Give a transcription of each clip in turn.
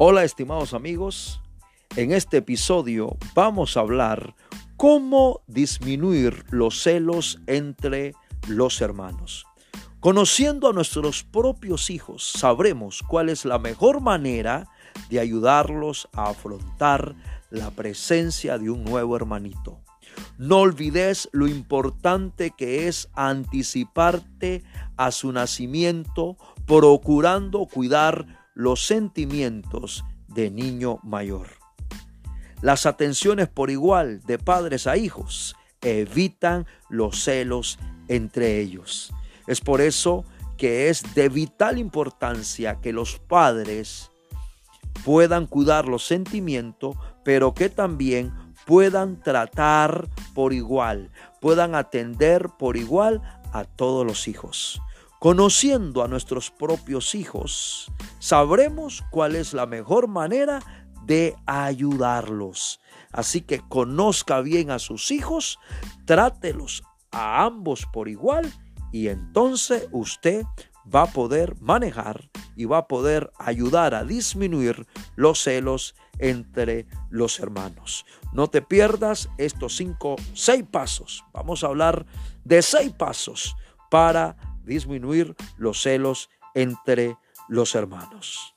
Hola estimados amigos, en este episodio vamos a hablar cómo disminuir los celos entre los hermanos. Conociendo a nuestros propios hijos, sabremos cuál es la mejor manera de ayudarlos a afrontar la presencia de un nuevo hermanito. No olvides lo importante que es anticiparte a su nacimiento, procurando cuidar los sentimientos de niño mayor. Las atenciones por igual de padres a hijos evitan los celos entre ellos. Es por eso que es de vital importancia que los padres puedan cuidar los sentimientos, pero que también puedan tratar por igual, puedan atender por igual a todos los hijos. Conociendo a nuestros propios hijos, sabremos cuál es la mejor manera de ayudarlos. Así que conozca bien a sus hijos, trátelos a ambos por igual y entonces usted va a poder manejar y va a poder ayudar a disminuir los celos entre los hermanos. No te pierdas estos cinco, seis pasos. Vamos a hablar de seis pasos para disminuir los celos entre los hermanos.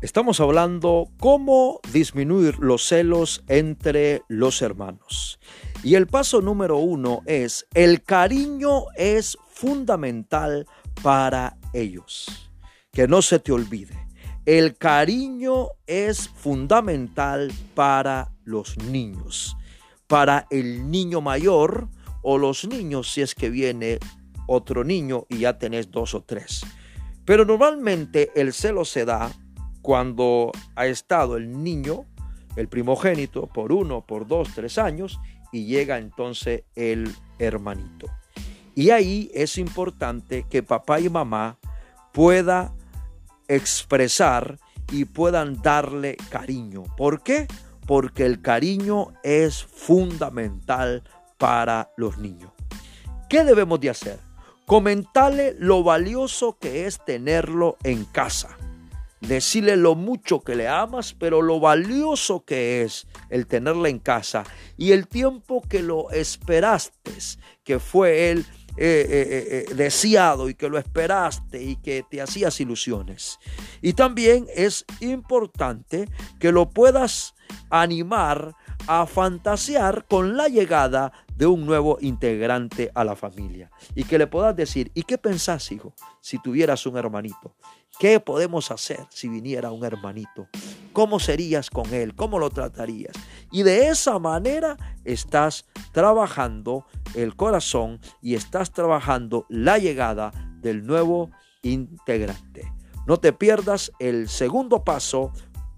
Estamos hablando cómo disminuir los celos entre los hermanos. Y el paso número uno es, el cariño es fundamental para ellos que no se te olvide. El cariño es fundamental para los niños. Para el niño mayor o los niños si es que viene otro niño y ya tenés dos o tres. Pero normalmente el celo se da cuando ha estado el niño, el primogénito, por uno, por dos, tres años y llega entonces el hermanito. Y ahí es importante que papá y mamá pueda expresar y puedan darle cariño. ¿Por qué? Porque el cariño es fundamental para los niños. ¿Qué debemos de hacer? Comentarle lo valioso que es tenerlo en casa. Decirle lo mucho que le amas, pero lo valioso que es el tenerlo en casa y el tiempo que lo esperaste, que fue él eh, eh, eh, deseado y que lo esperaste y que te hacías ilusiones. Y también es importante que lo puedas animar a fantasear con la llegada de un nuevo integrante a la familia. Y que le puedas decir, ¿y qué pensás, hijo, si tuvieras un hermanito? ¿Qué podemos hacer si viniera un hermanito? ¿Cómo serías con él? ¿Cómo lo tratarías? Y de esa manera estás trabajando el corazón y estás trabajando la llegada del nuevo integrante. No te pierdas el segundo paso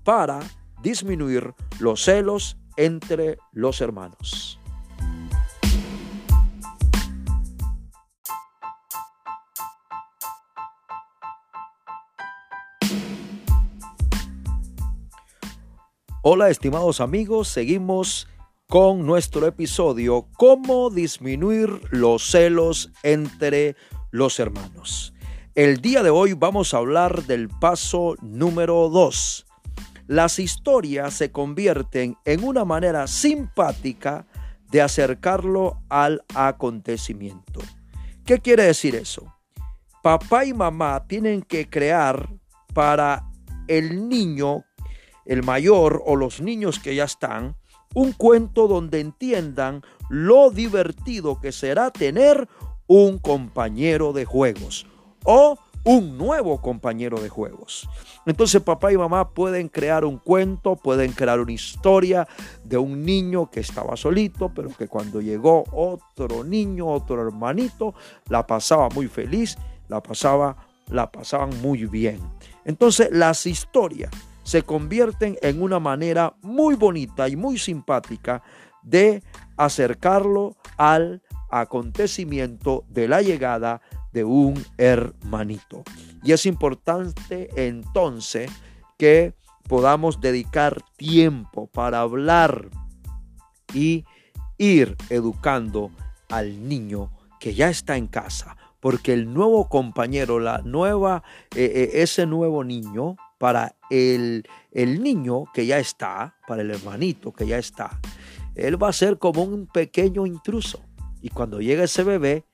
para disminuir los celos entre los hermanos. Hola estimados amigos, seguimos con nuestro episodio Cómo disminuir los celos entre los hermanos. El día de hoy vamos a hablar del paso número 2. Las historias se convierten en una manera simpática de acercarlo al acontecimiento. ¿Qué quiere decir eso? Papá y mamá tienen que crear para el niño el mayor o los niños que ya están, un cuento donde entiendan lo divertido que será tener un compañero de juegos o un nuevo compañero de juegos. Entonces papá y mamá pueden crear un cuento, pueden crear una historia de un niño que estaba solito, pero que cuando llegó otro niño, otro hermanito, la pasaba muy feliz, la pasaba la pasaban muy bien. Entonces las historias se convierten en una manera muy bonita y muy simpática de acercarlo al acontecimiento de la llegada de un hermanito. Y es importante entonces que podamos dedicar tiempo para hablar y ir educando al niño que ya está en casa, porque el nuevo compañero, la nueva, eh, eh, ese nuevo niño, para el, el niño que ya está, para el hermanito que ya está, él va a ser como un pequeño intruso. Y cuando llega ese bebé,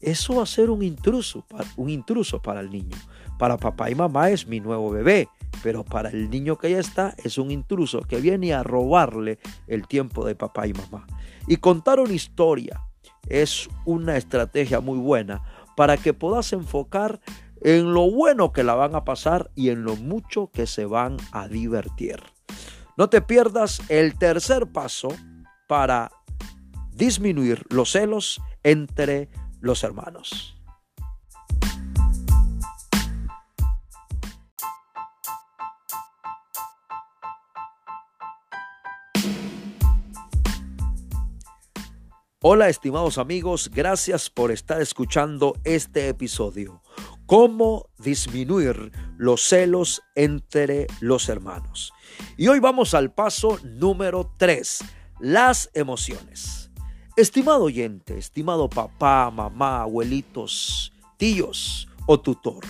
eso va a ser un intruso, un intruso para el niño. Para papá y mamá es mi nuevo bebé, pero para el niño que ya está es un intruso que viene a robarle el tiempo de papá y mamá. Y contar una historia es una estrategia muy buena para que puedas enfocar en lo bueno que la van a pasar y en lo mucho que se van a divertir. No te pierdas el tercer paso para disminuir los celos entre los hermanos. Hola estimados amigos, gracias por estar escuchando este episodio. ¿Cómo disminuir los celos entre los hermanos? Y hoy vamos al paso número 3, las emociones. Estimado oyente, estimado papá, mamá, abuelitos, tíos o tutor,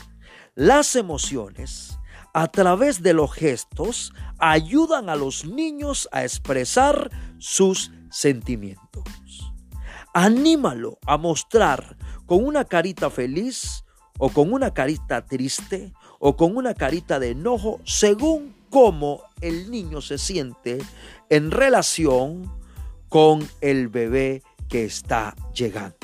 las emociones a través de los gestos ayudan a los niños a expresar sus sentimientos. Anímalo a mostrar con una carita feliz o con una carita triste o con una carita de enojo según cómo el niño se siente en relación con el bebé que está llegando.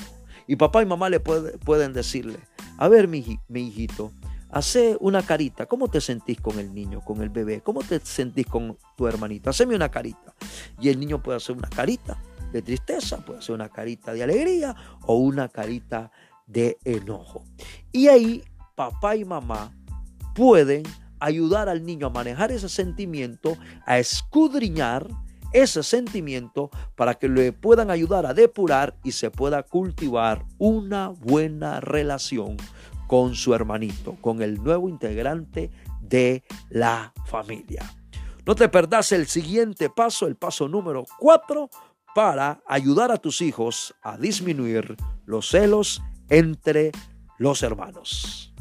Y papá y mamá le pueden decirle, a ver mi, hijito, hace una carita, ¿cómo te sentís con el niño, con el bebé? ¿Cómo te sentís con tu hermanito? Haceme una carita. Y el niño puede hacer una carita de tristeza, puede ser una carita de alegría o una carita de enojo. Y ahí papá y mamá pueden ayudar al niño a manejar ese sentimiento, a escudriñar ese sentimiento para que le puedan ayudar a depurar y se pueda cultivar una buena relación con su hermanito, con el nuevo integrante de la familia. No te perdás el siguiente paso, el paso número 4, para ayudar a tus hijos a disminuir los celos entre los hermanos.